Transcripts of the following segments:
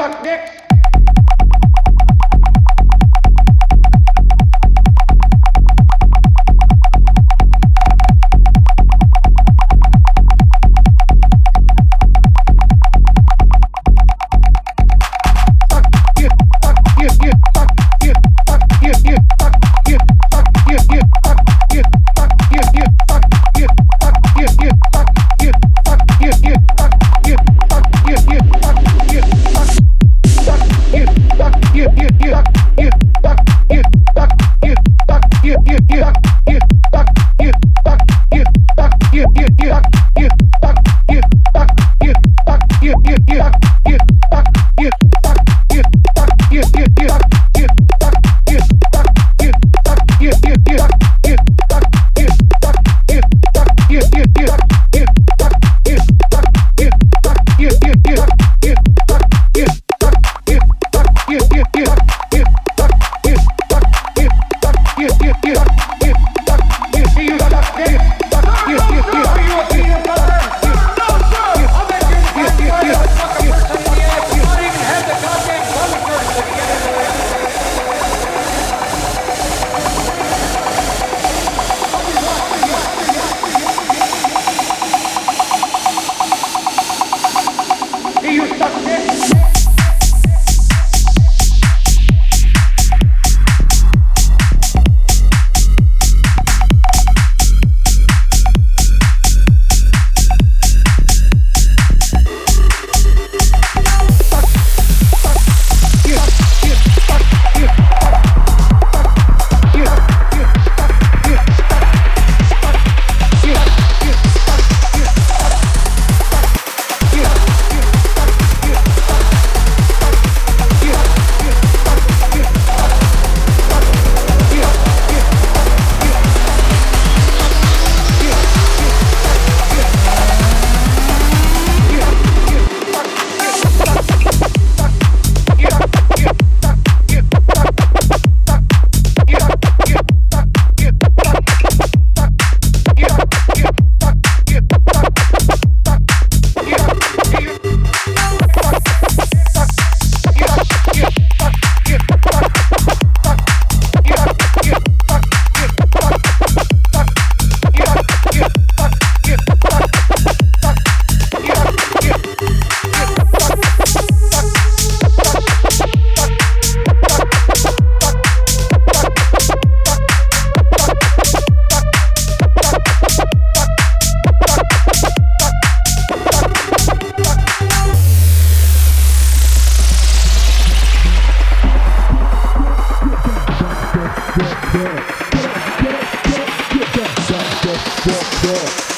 conduct next Dog.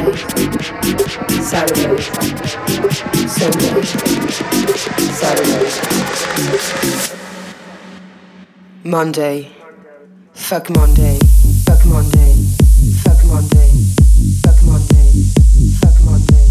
Saturday, Sunday, Saturday, Monday, fuck Monday, fuck Monday, fuck Monday, fuck Monday, fuck Monday.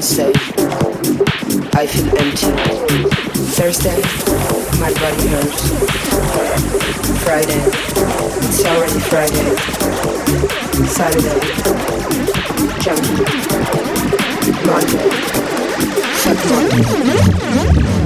Wednesday, I feel empty. Thursday, my body hurts. Friday, it's already Friday. Saturday, junkie. Monday, fuck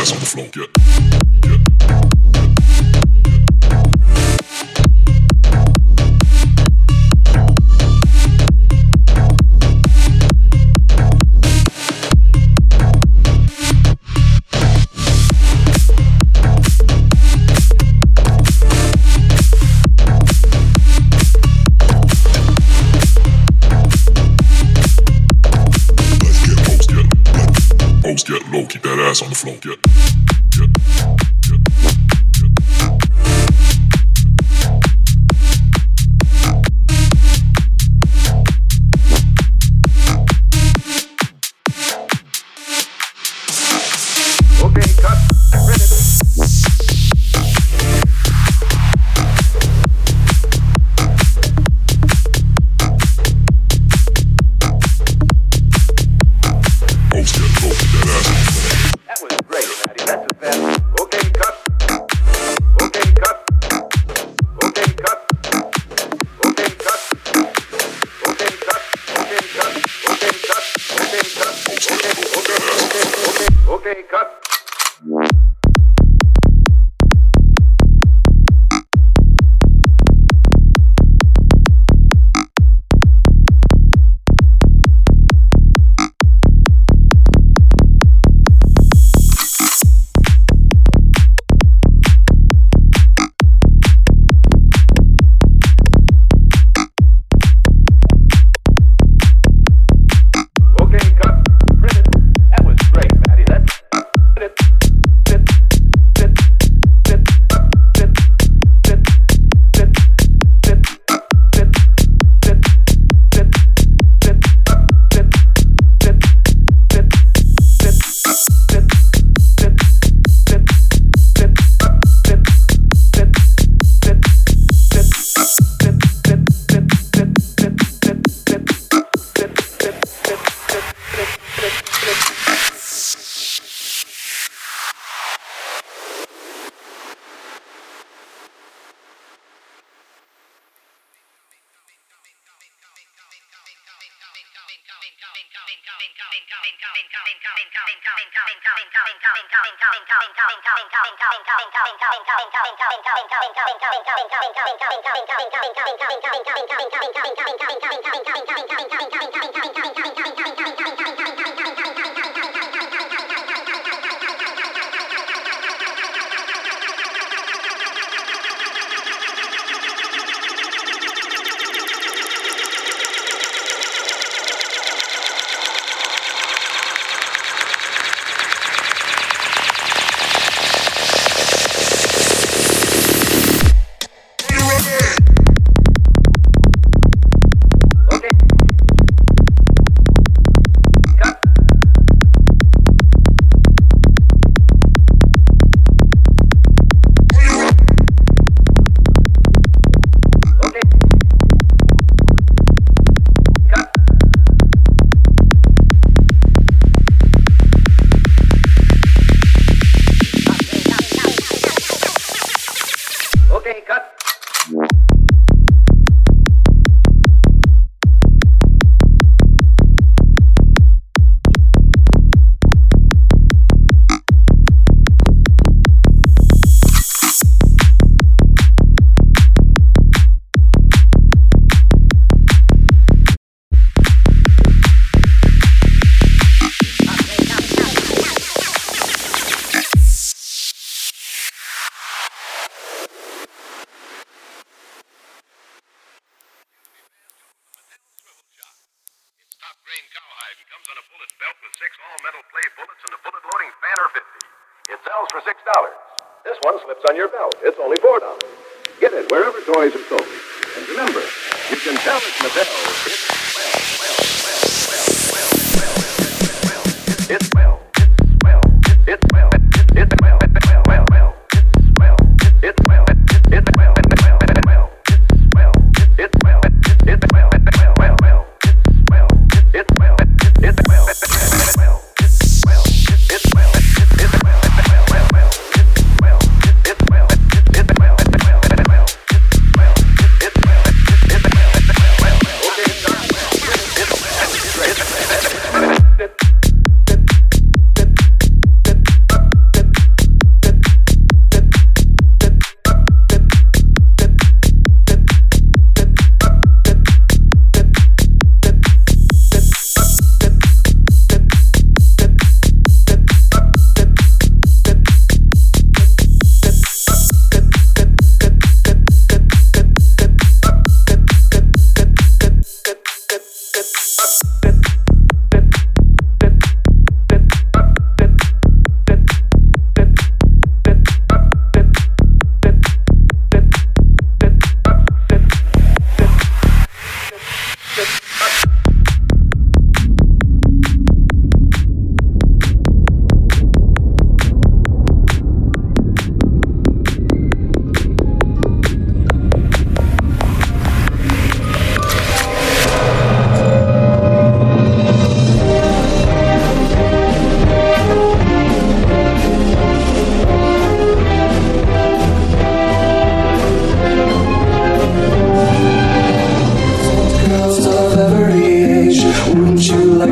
ass on the floor. Get. get low, keep that ass on the floor. Get Thank you.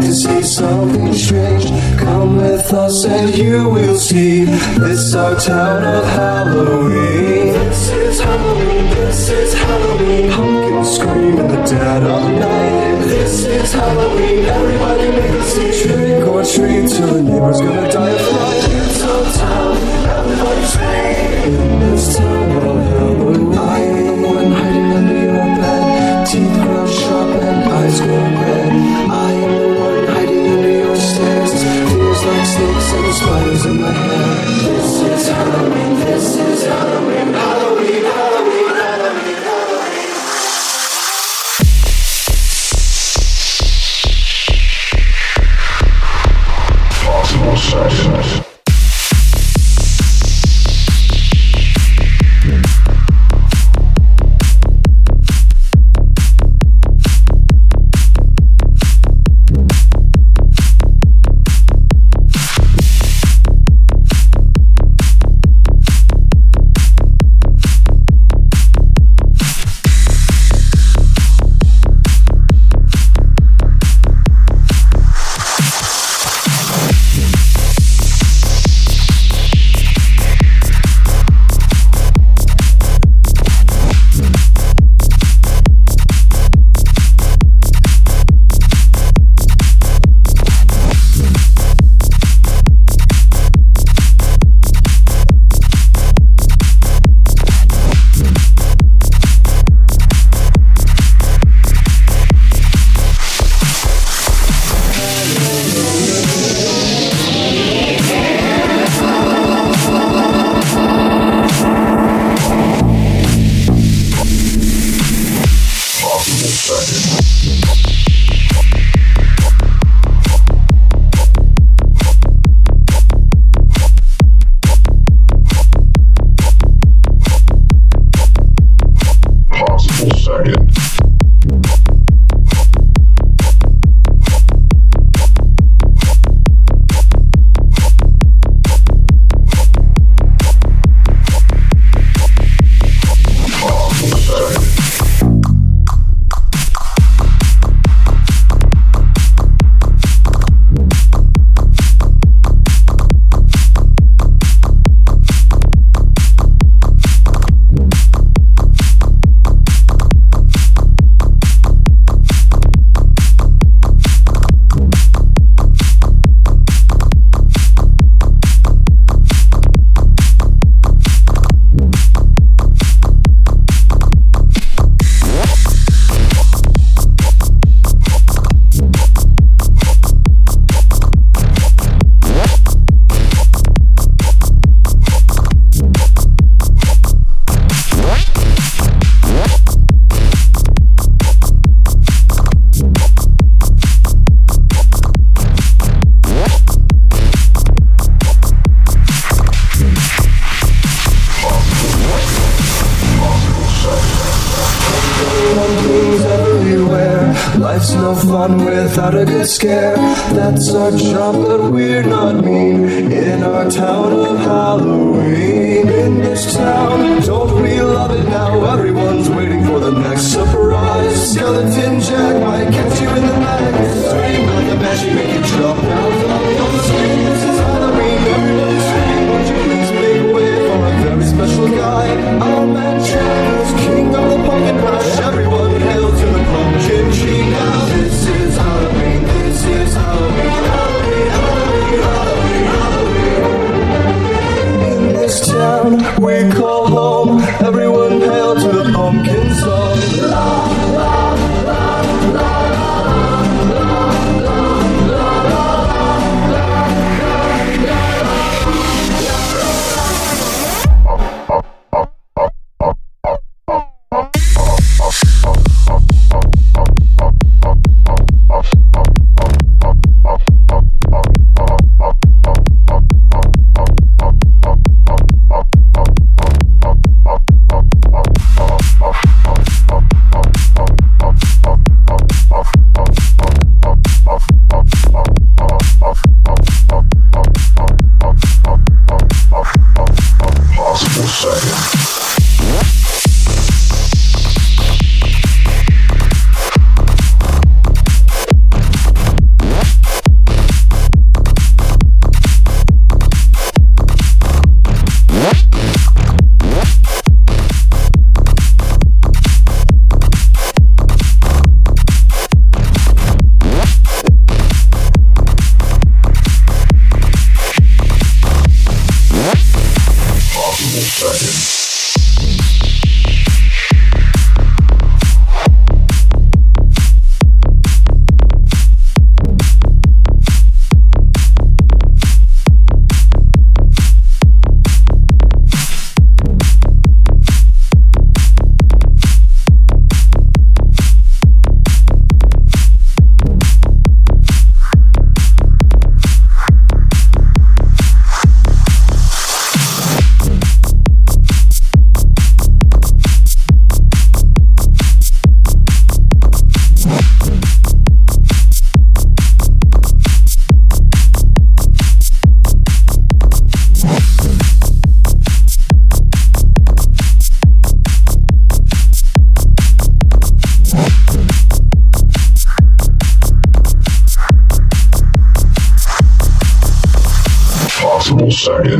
to see something strange. Come with us and you will see. This our town of Halloween. This is Halloween. This is Halloween. Pumpkins scream in the dead of night. This is Halloween. Everybody make a scene. Trick or treat till the neighbor's gonna die of fright. It's our town. Everybody scream in this town. in my head. without a good scare. That's our job, but we're not mean in our town of Halloween. In this town. sorry.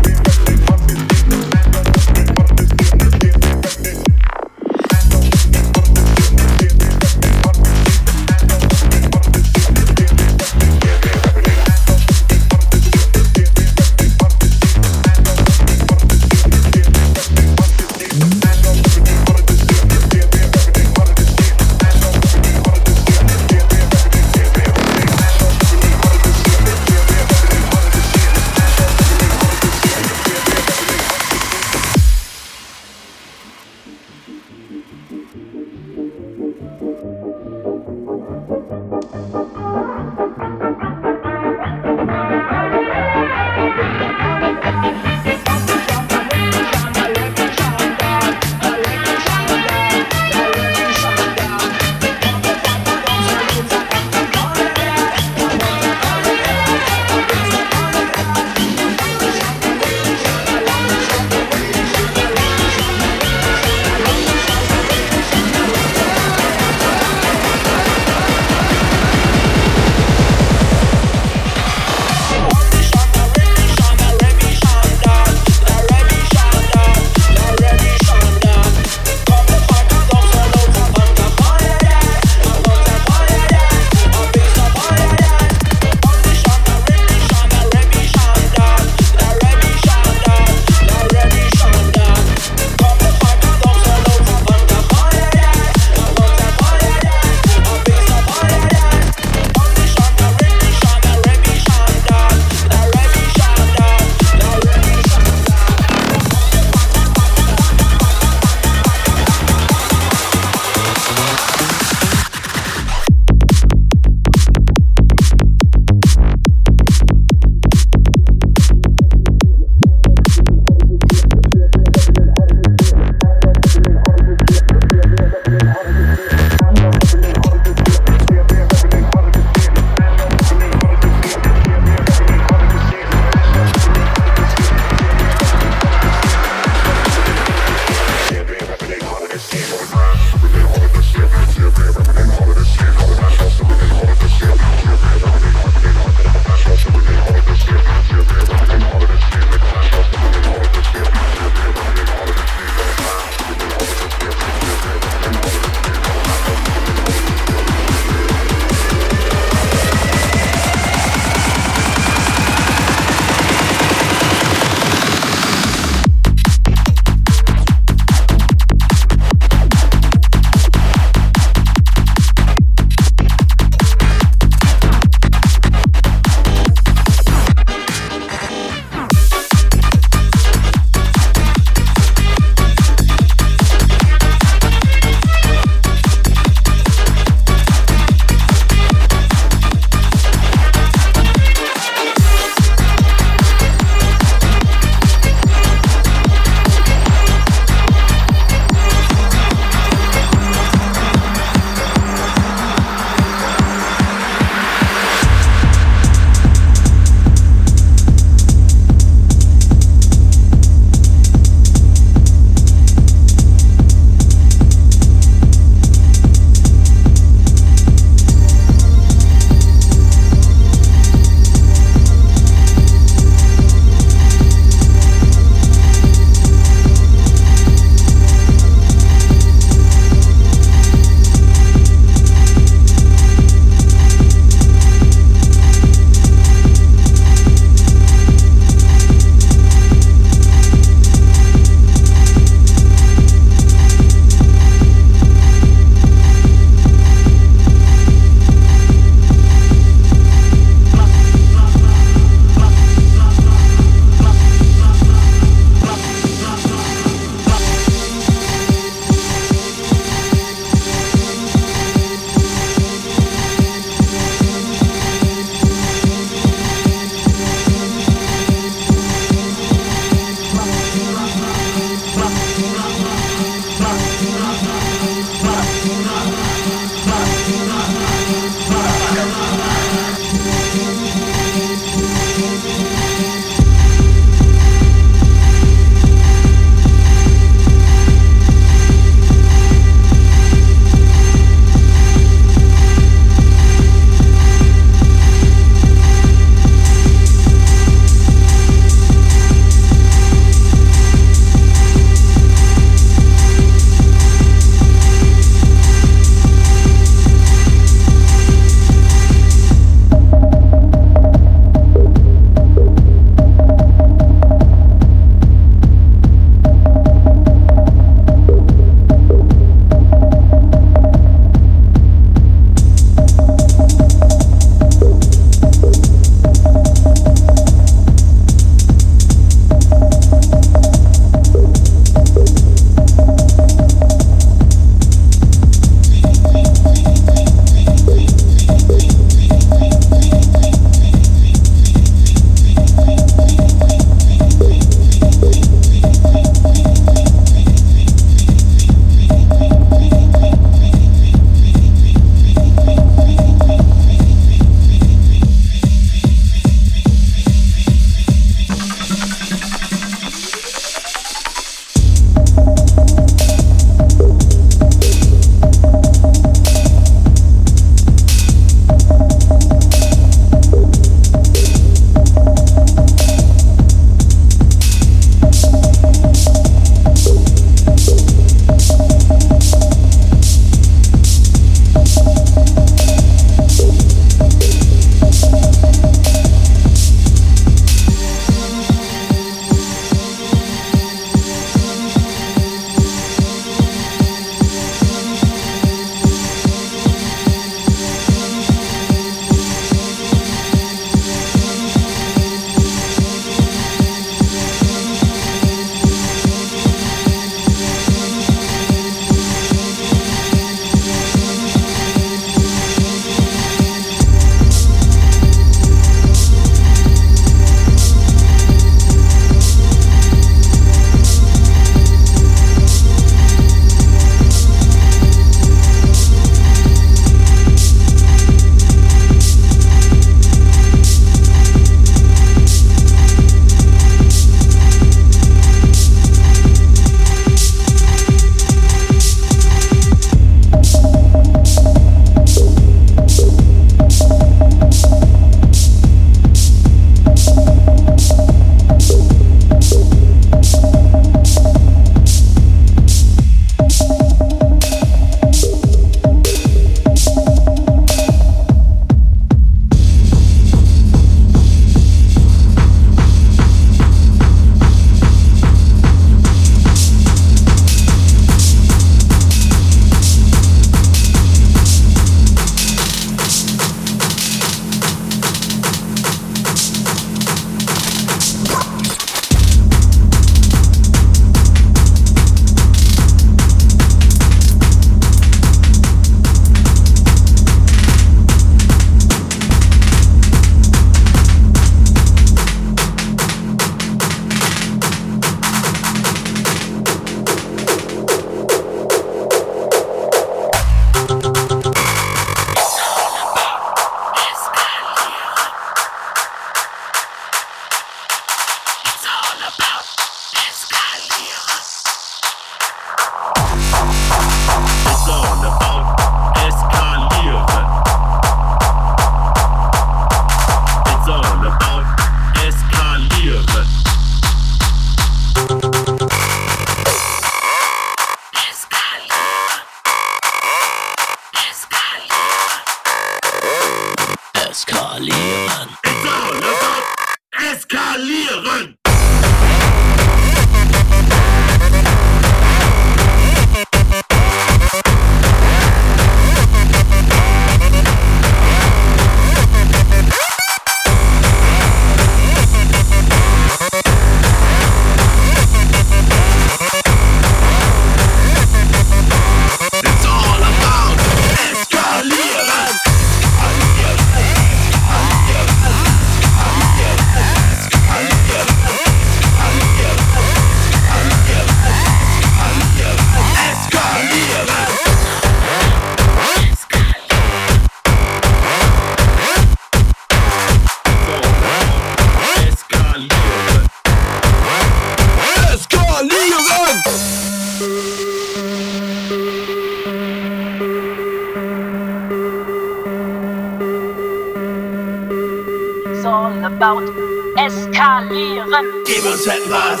Gib uns etwas,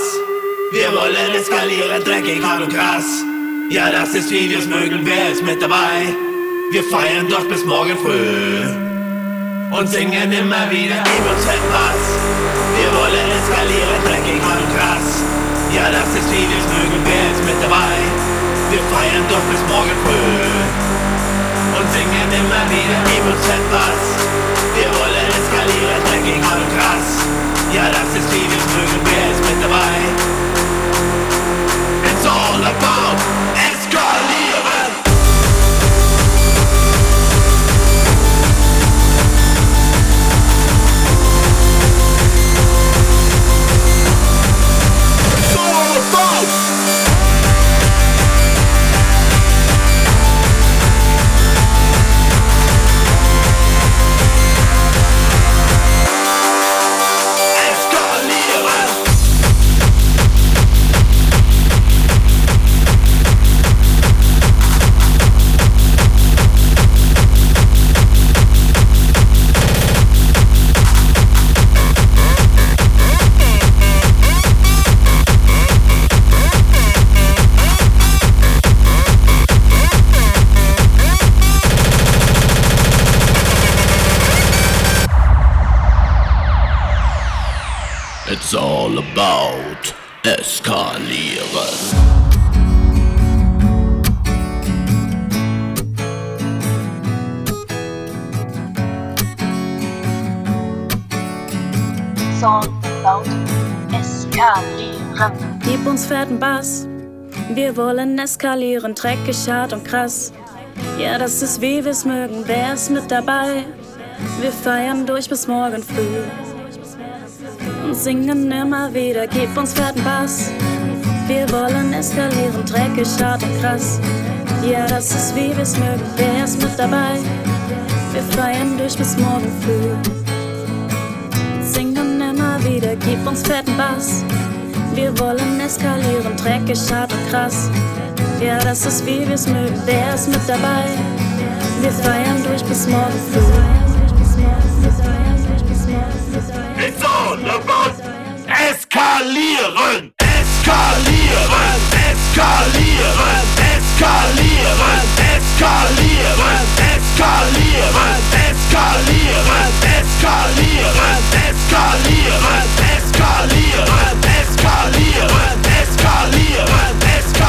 wir wollen eskalieren, dreckig, hart und krass. Ja, das ist wie wir es mögen, wer ist mit dabei? Wir feiern doch bis morgen früh und singen immer wieder, gib uns etwas. Wir wollen eskalieren, dreckig, hart und krass. Ja, das ist wie wir es mögen, wer ist mit dabei? Wir feiern doch bis morgen früh und singen immer wieder, gib uns etwas. Wir wollen eskalieren, dreckig, hart und krass. It's all about Wir wollen eskalieren, dreckig, hart und krass. Ja, das ist wie wir's mögen, wer ist mit dabei? Wir feiern durch bis morgen früh und singen immer wieder, gib uns fetten Bass. Wir wollen eskalieren, dreckig, hart und krass. Ja, das ist wie wir's mögen, wer ist mit dabei? Wir feiern durch bis morgen früh. Singen immer wieder, gib uns fetten Bass. Wir wollen eskalieren, dreckig, hart krass. Ja, das ist wie wir's mögen, der ist mit dabei. Wir feiern durch bis morgen früh. It's all about eskalieren! Eskalieren! Eskalieren! Eskalieren! Eskalieren! Eskalieren! Eskalieren! Eskalieren! Eskalieren! Eskalieren! Eskalieren! Eskalieren!